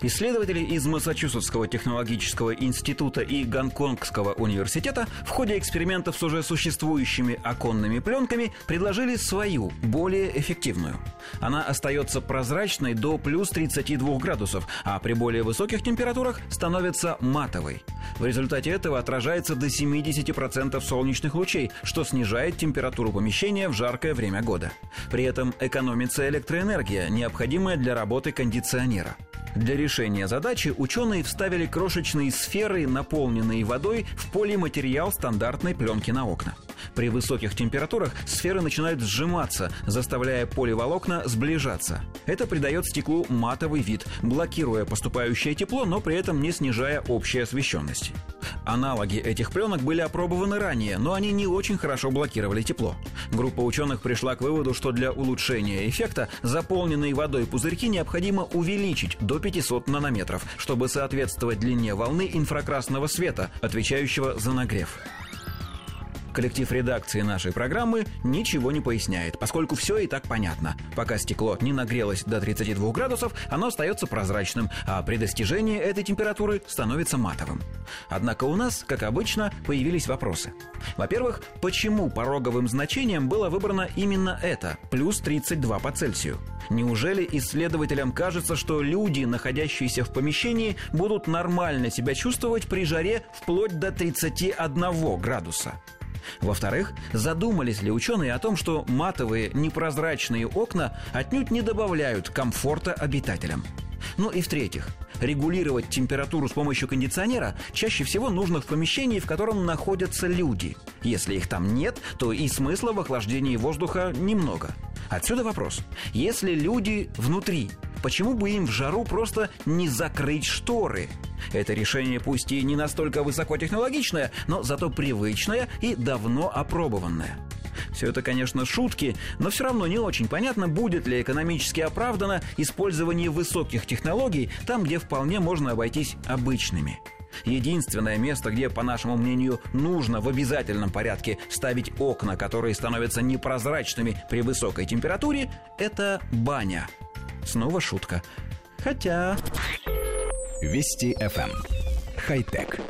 Исследователи из Массачусетского технологического института и Гонконгского университета в ходе экспериментов с уже существующими оконными пленками предложили свою, более эффективную. Она остается прозрачной до плюс 32 градусов, а при более высоких температурах становится матовой. В результате этого отражается до 70% солнечных лучей, что снижает температуру помещения в жаркое время года. При этом экономится электроэнергия, необходимая для работы кондиционера. Для решения задачи ученые вставили крошечные сферы, наполненные водой, в полиматериал стандартной пленки на окна. При высоких температурах сферы начинают сжиматься, заставляя поливолокна сближаться. Это придает стеклу матовый вид, блокируя поступающее тепло, но при этом не снижая общей освещенности. Аналоги этих пленок были опробованы ранее, но они не очень хорошо блокировали тепло. Группа ученых пришла к выводу, что для улучшения эффекта заполненные водой пузырьки необходимо увеличить до 500 нанометров, чтобы соответствовать длине волны инфракрасного света, отвечающего за нагрев. Коллектив редакции нашей программы ничего не поясняет, поскольку все и так понятно. Пока стекло не нагрелось до 32 градусов, оно остается прозрачным, а при достижении этой температуры становится матовым. Однако у нас, как обычно, появились вопросы. Во-первых, почему пороговым значением было выбрано именно это, плюс 32 по Цельсию? Неужели исследователям кажется, что люди, находящиеся в помещении, будут нормально себя чувствовать при жаре вплоть до 31 градуса? Во-вторых, задумались ли ученые о том, что матовые непрозрачные окна отнюдь не добавляют комфорта обитателям? Ну и в-третьих, регулировать температуру с помощью кондиционера чаще всего нужно в помещении, в котором находятся люди. Если их там нет, то и смысла в охлаждении воздуха немного. Отсюда вопрос. Если люди внутри, почему бы им в жару просто не закрыть шторы? Это решение пусть и не настолько высокотехнологичное, но зато привычное и давно опробованное. Все это, конечно, шутки, но все равно не очень понятно, будет ли экономически оправдано использование высоких технологий там, где вполне можно обойтись обычными. Единственное место, где, по нашему мнению, нужно в обязательном порядке ставить окна, которые становятся непрозрачными при высокой температуре, это баня. Снова шутка. Хотя... Вести FM. Эм. Хай-тек.